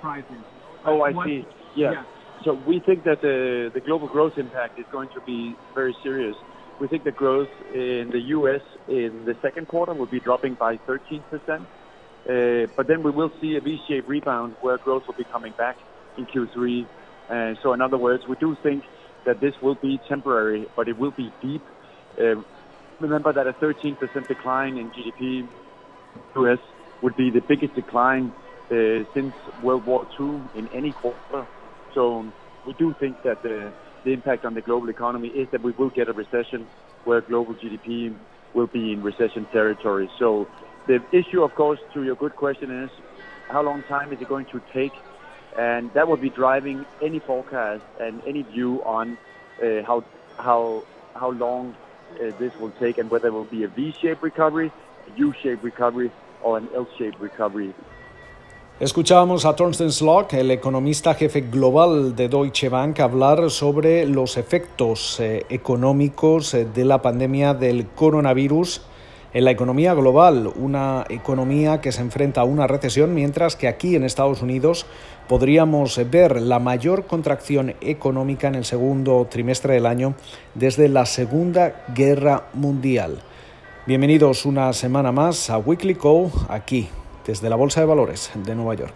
crisis. Oh, I What- see. Yeah. yeah. So we think that the, the global growth impact is going to be very serious. We think the growth in the U.S. in the second quarter will be dropping by 13%. Uh, but then we will see a V-shaped rebound where growth will be coming back in Q3. Uh, so in other words, we do think that this will be temporary, but it will be deep. Uh, remember that a 13% decline in GDP US would be the biggest decline since World War II in any quarter. So we do think that the, the impact on the global economy is that we will get a recession where global GDP will be in recession territory. So the issue, of course, to your good question is how long time is it going to take? And that will be driving any forecast and any view on uh, how how how long uh, this will take and whether it will be a V-shaped recovery, a U-shaped recovery, or an L-shaped recovery. Escuchábamos a Thorsten Slock, el economista jefe global de Deutsche Bank, hablar sobre los efectos eh, económicos eh, de la pandemia del coronavirus en la economía global, una economía que se enfrenta a una recesión, mientras que aquí en Estados Unidos podríamos ver la mayor contracción económica en el segundo trimestre del año desde la Segunda Guerra Mundial. Bienvenidos una semana más a Weekly Co, aquí, desde la Bolsa de Valores de Nueva York.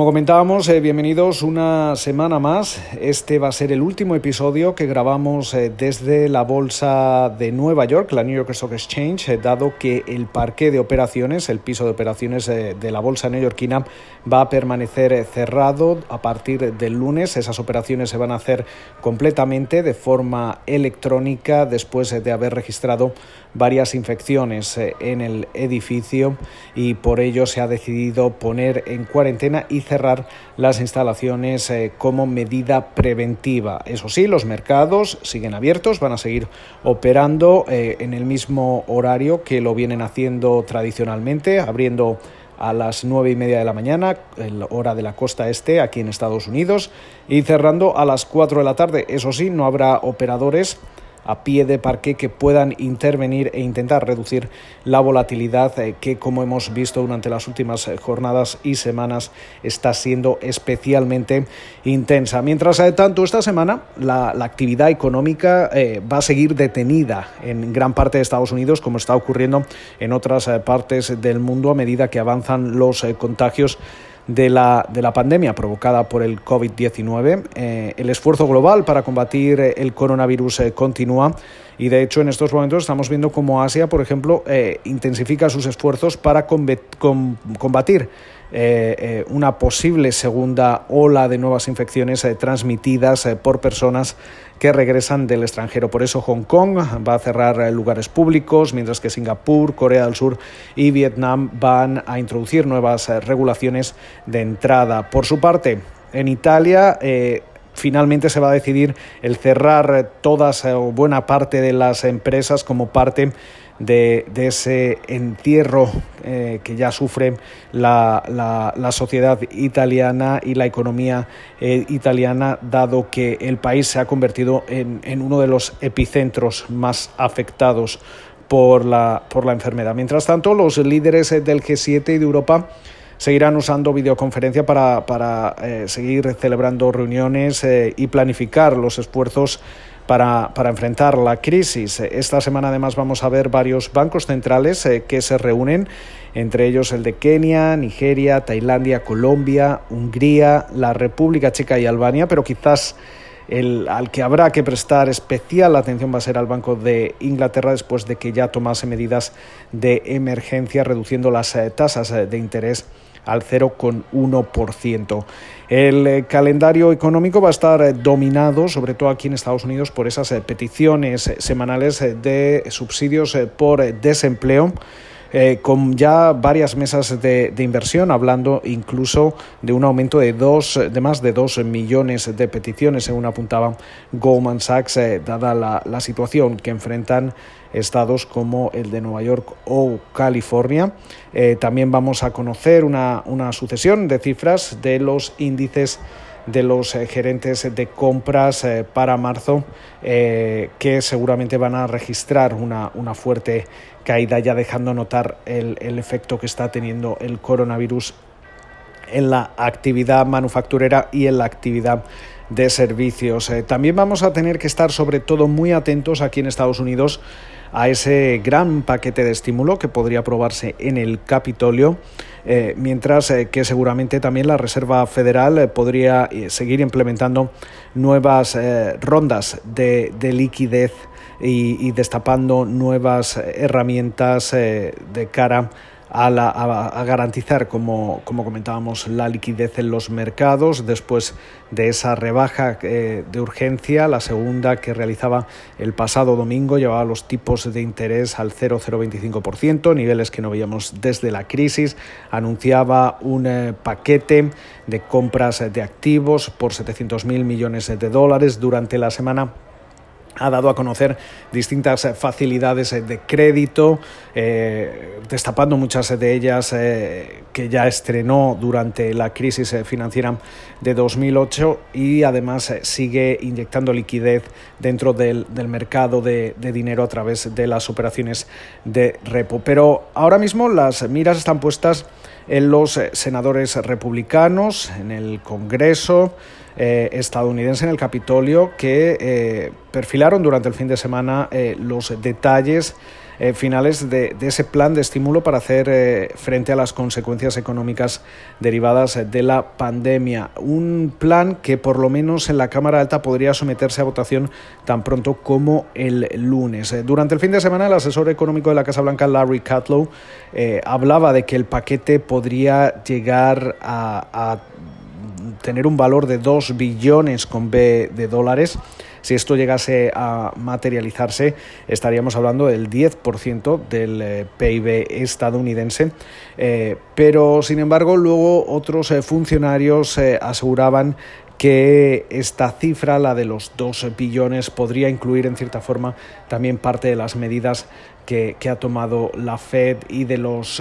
Como comentábamos, eh, bienvenidos una semana más. Este va a ser el último episodio que grabamos eh, desde la bolsa de Nueva York, la New York Stock Exchange, eh, dado que el parque de operaciones, el piso de operaciones eh, de la bolsa neoyorquina, va a permanecer eh, cerrado a partir del lunes. Esas operaciones se van a hacer completamente de forma electrónica después eh, de haber registrado varias infecciones eh, en el edificio y por ello se ha decidido poner en cuarentena y cerrar las instalaciones eh, como medida preventiva. Eso sí, los mercados siguen abiertos, van a seguir operando eh, en el mismo horario que lo vienen haciendo tradicionalmente, abriendo a las nueve y media de la mañana, hora de la costa este, aquí en Estados Unidos, y cerrando a las 4 de la tarde. Eso sí, no habrá operadores a pie de parque que puedan intervenir e intentar reducir la volatilidad eh, que, como hemos visto durante las últimas eh, jornadas y semanas, está siendo especialmente intensa. Mientras eh, tanto, esta semana la, la actividad económica va a seguir detenida en gran parte de Estados Unidos, como está ocurriendo en otras partes del mundo a medida que avanzan los contagios de la, de la pandemia provocada por el COVID-19. Eh, el esfuerzo global para combatir el coronavirus eh, continúa y de hecho en estos momentos estamos viendo cómo Asia, por ejemplo, eh, intensifica sus esfuerzos para combatir eh, eh, una posible segunda ola de nuevas infecciones transmitidas por personas que regresan del extranjero. Por eso Hong Kong va a cerrar lugares públicos, mientras que Singapur, Corea del Sur y Vietnam van a introducir nuevas regulaciones de entrada. Por su parte, en Italia finalmente se va a decidir el cerrar eh, todas eh, o buena parte de las empresas como parte de, ese entierro eh, que ya sufre la, la- sociedad italiana y la economía italiana, dado que el país se ha convertido en, en uno de los epicentros más afectados por la, por la enfermedad. Mientras tanto, los líderes del G7 y de Europa seguirán usando videoconferencia para, para eh, seguir celebrando reuniones eh, y planificar los esfuerzos para, para, enfrentar la crisis. Esta semana además vamos a ver varios bancos centrales eh, que se reúnen, entre ellos el de Kenia, Nigeria, Tailandia, Colombia, Hungría, la República Checa y Albania, pero quizás el, al que habrá que prestar especial atención va a ser al Banco de Inglaterra después de que ya tomase medidas de emergencia reduciendo las tasas de interés al 0,1%. El eh, calendario económico va a estar dominado, sobre todo aquí en Estados Unidos, por esas peticiones semanales de subsidios por desempleo eh, con ya varias mesas de, inversión, hablando incluso de un aumento de, dos, de más de 2 millones de peticiones, según apuntaba Goldman Sachs, eh, dada la, situación que enfrentan estados como el de Nueva York o California. Eh, también vamos a conocer una, una sucesión de cifras de los índices de los gerentes de compras para marzo que seguramente van a registrar una, una fuerte caída, ya dejando notar el, el efecto que está teniendo el coronavirus en la actividad manufacturera y en la actividad de servicios. Eh, también vamos a tener que estar sobre todo muy atentos aquí en Estados Unidos a ese gran paquete de estímulo que podría aprobarse en el Capitolio, eh, mientras eh, que seguramente también la Reserva Federal podría seguir implementando nuevas rondas de, de liquidez y, destapando nuevas herramientas eh, de cara a, garantizar, como, como, comentábamos, la liquidez en los mercados después de esa rebaja eh, de urgencia, la segunda que realizaba el pasado domingo, llevaba los tipos de interés al 0,025%, niveles que no veíamos desde la crisis, anunciaba un eh, paquete de compras de activos por 700.000 millones de dólares durante la semana ha dado a conocer distintas facilidades de crédito, eh, destapando muchas de ellas eh, que ya estrenó durante la crisis financiera de 2008 y además eh, sigue inyectando liquidez dentro del, mercado de, de, dinero a través de las operaciones de repo. Pero ahora mismo las miras están puestas en los senadores republicanos, en el Congreso, eh, estadounidense en el Capitolio que eh, perfilaron durante el fin de semana eh, los detalles finales de, ese plan de estímulo para hacer frente a las consecuencias económicas derivadas de la pandemia. Un plan que por lo menos en la Cámara Alta podría someterse a votación tan pronto como el lunes. durante el fin de semana el asesor económico de la Casa Blanca, Larry Kudlow, hablaba de que el paquete podría llegar a tener un valor de 2 billones con B de dólares. Si esto llegase a materializarse, estaríamos hablando del 10% del eh, PIB estadounidense. Eh, pero, sin embargo, luego otros eh, funcionarios aseguraban que esta cifra, la de los 2 billones, podría incluir en cierta forma también parte de las medidas que, ha tomado la Fed y de los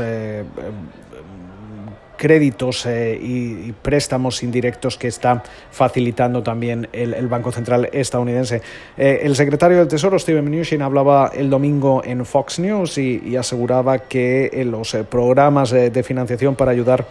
créditos eh, y, préstamos indirectos que está facilitando también el, Banco Central estadounidense. Eh, el secretario del Tesoro, Steven Mnuchin, hablaba el domingo en Fox News y, aseguraba que eh, los programas de financiación para ayudar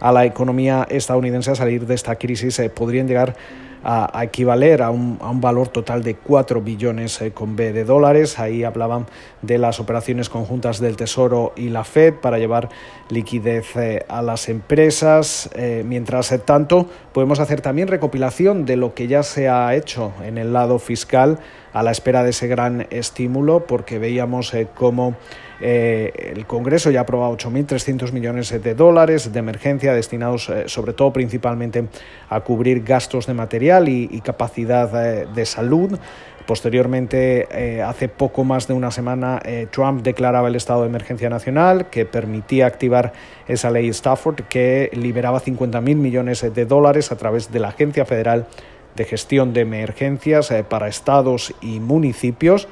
a la economía estadounidense a salir de esta crisis podrían llegar a, equivaler a un, a un, valor total de 4 billones eh, con B de dólares. Ahí hablaban de las operaciones conjuntas del Tesoro y la Fed para llevar liquidez eh, a las empresas. Eh, mientras tanto, podemos hacer también recopilación de lo que ya se ha hecho en el lado fiscal a la espera de ese gran estímulo, porque veíamos cómo eh, el Congreso ya ha aprobado 8.300 millones de dólares de emergencia destinados eh, sobre todo principalmente a cubrir gastos de material y, capacidad eh, de salud. Posteriormente, hace poco más de una semana, Trump declaraba el estado de emergencia nacional que permitía activar esa ley Stafford que liberaba 50.000 millones de dólares a través de la Agencia Federal de Gestión de Emergencias para estados y municipios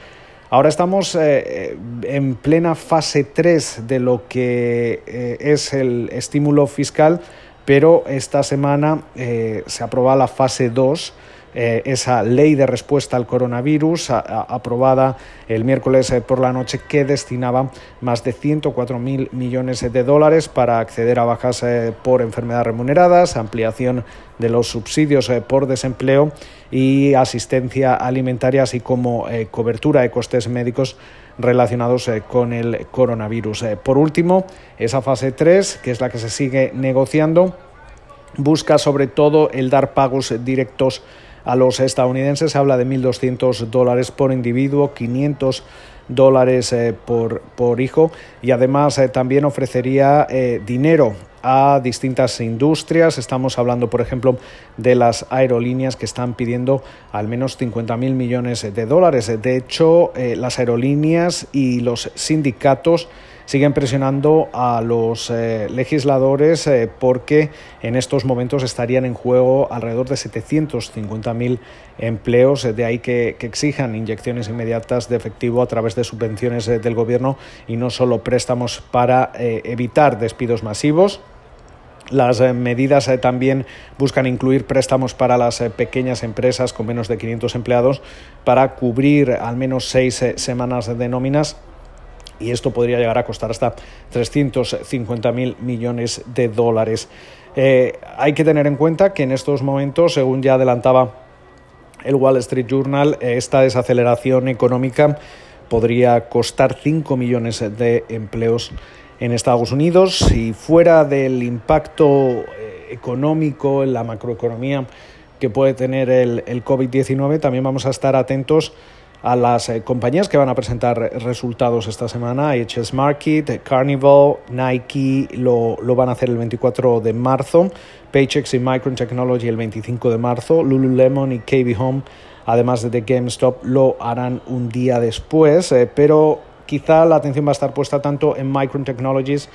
Ahora estamos eh, en plena fase 3 de lo que eh, es el estímulo fiscal, pero esta semana eh, se aprueba la fase 2 eh, esa ley de respuesta al coronavirus aprobada el miércoles eh, por la noche que destinaba más de 104.000 millones de dólares para acceder a bajas eh, por enfermedad remuneradas, ampliación de los subsidios por desempleo y asistencia alimentaria, así como cobertura de costes médicos relacionados con el coronavirus. Por último, esa fase 3, que es la que se sigue negociando, busca sobre todo el dar pagos directos a los estadounidenses. Se habla de 1.200 dólares por individuo, 500 dólares eh, por, por, hijo y además eh, también ofrecería eh, dinero a distintas industrias. Estamos hablando, por ejemplo, de las aerolíneas que están pidiendo al menos 50.000 millones de dólares. De hecho, las aerolíneas y los sindicatos siguen presionando a los eh, legisladores eh, porque en estos momentos estarían en juego alrededor de 750.000 empleos, de ahí que, exijan inyecciones inmediatas de efectivo a través de subvenciones eh, del gobierno y no solo préstamos para evitar despidos masivos. Las medidas también buscan incluir préstamos para las pequeñas empresas con menos de 500 empleados para cubrir al menos seis semanas de nóminas y esto podría llegar a costar hasta 350.000 millones de dólares. Eh, hay que tener en cuenta que en estos momentos, según ya adelantaba el Wall Street Journal, eh, esta desaceleración económica podría costar 5 millones de empleos en Estados Unidos y fuera del impacto eh, económico en la macroeconomía que puede tener el COVID-19, también vamos a estar atentos a las eh, compañías que van a presentar resultados esta semana. HS Market, Carnival, Nike lo, lo, van a hacer el 24 de marzo, Paychex y Micron Technology el 25 de marzo, Lululemon y KB Home, además de GameStop, lo harán un día después, eh, pero quizá la atención va a estar puesta tanto en Micron Technologies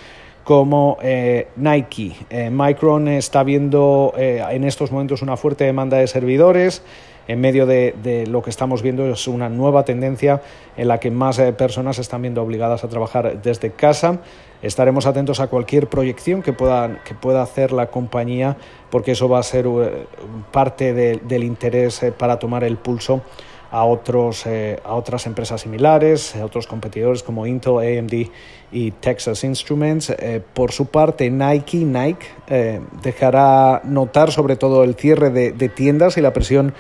como eh, Nike. Micron está viendo en estos momentos una fuerte demanda de servidores en medio de, lo que estamos viendo es una nueva tendencia en la que más eh, personas están viendo obligadas a trabajar desde casa. Estaremos atentos a cualquier proyección que pueda, que pueda hacer la compañía porque eso va a ser eh, parte del interés eh, para tomar el pulso a, otros, a otras empresas similares, a otros competidores como Intel, AMD y Texas Instruments. por su parte, Nike, Nike dejará notar sobre todo el cierre de, de tiendas y la presión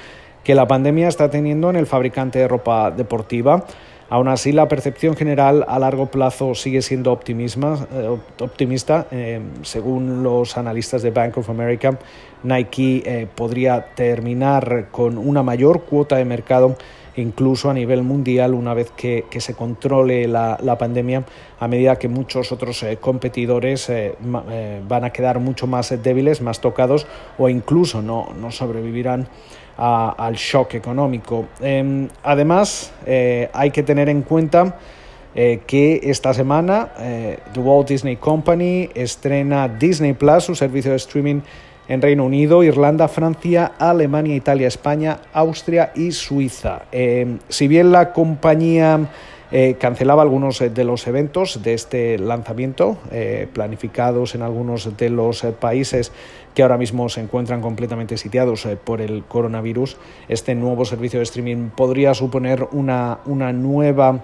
que la pandemia está teniendo en el fabricante de ropa deportiva. Aún así, la percepción general a largo plazo sigue siendo eh, optimista. Eh, según los analistas de Bank of America, Nike eh, podría terminar con una mayor cuota de mercado incluso a nivel mundial una vez que, se controle la, pandemia, a medida que muchos otros competidores van a quedar mucho más débiles, más tocados o incluso no sobrevivirán al shock económico. Em, además, eh, hay que tener en cuenta eh, que esta semana eh, The Walt Disney Company estrena Disney Plus, su servicio de streaming en Reino Unido, Irlanda, Francia, Alemania, Italia, España, Austria y Suiza. Em, si bien la compañía cancelaba algunos de los eventos de este lanzamiento, planificados en algunos de los países que ahora mismo se encuentran completamente sitiados eh, por el coronavirus, este nuevo servicio de streaming podría suponer una, una nueva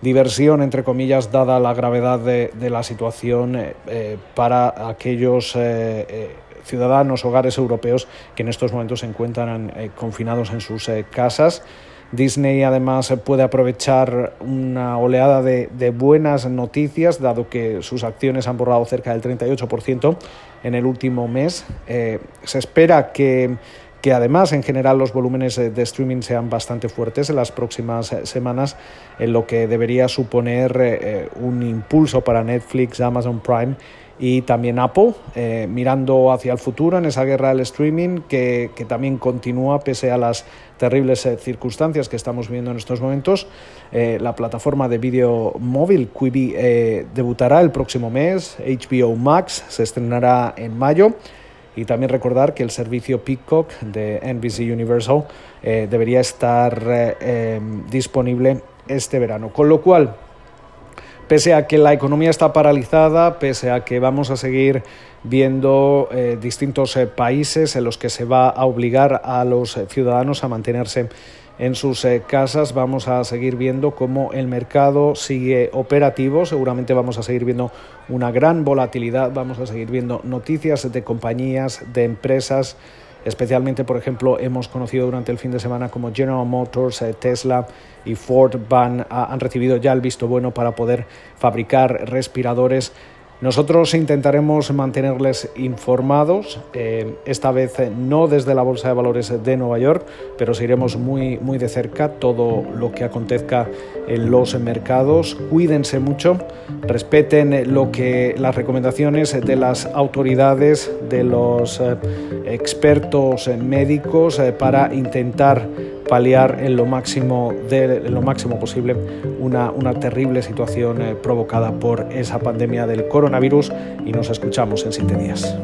diversión, entre comillas, dada la gravedad de, la situación eh, eh, para aquellos ciudadanos, hogares europeos que en estos momentos se encuentran confinados en sus casas. Disney además puede aprovechar una oleada de, buenas noticias, dado que sus acciones han borrado cerca del 38% en el último mes. Eh, se espera que, que, además en general los volúmenes de streaming sean bastante fuertes en las próximas eh, semanas, en lo que debería suponer eh, un impulso para Netflix, Amazon Prime y también Apple, eh, mirando hacia el futuro en esa guerra del streaming que, que también continúa pese a las terribles eh, circunstancias que estamos viendo en estos momentos. Eh, la plataforma de vídeo móvil Quibi debutará el próximo mes, HBO Max se estrenará en mayo y también recordar que el servicio Peacock de NBC Universal debería estar disponible este verano. Con lo cual, pese a que la economía está paralizada, pese a que vamos a seguir viendo eh, distintos eh, países en los que se va a obligar a los ciudadanos a mantenerse en sus eh, casas, vamos a seguir viendo cómo el mercado sigue operativo, seguramente vamos a seguir viendo una gran volatilidad, vamos a seguir viendo noticias de compañías, de empresas, especialmente, por ejemplo, hemos conocido durante el fin de semana como General Motors, Tesla y Ford van, han recibido ya el visto bueno para poder fabricar respiradores nosotros intentaremos mantenerles informados, eh, esta vez eh, no desde la Bolsa de Valores de Nueva York, pero seguiremos muy, muy de cerca todo lo que acontezca en los mercados. Cuídense mucho, respeten lo que las recomendaciones de las autoridades, de los eh, expertos médicos para intentar paliar en lo máximo, de, lo máximo posible una, una terrible situación eh, provocada por esa pandemia del coronavirus y nos escuchamos en siete días.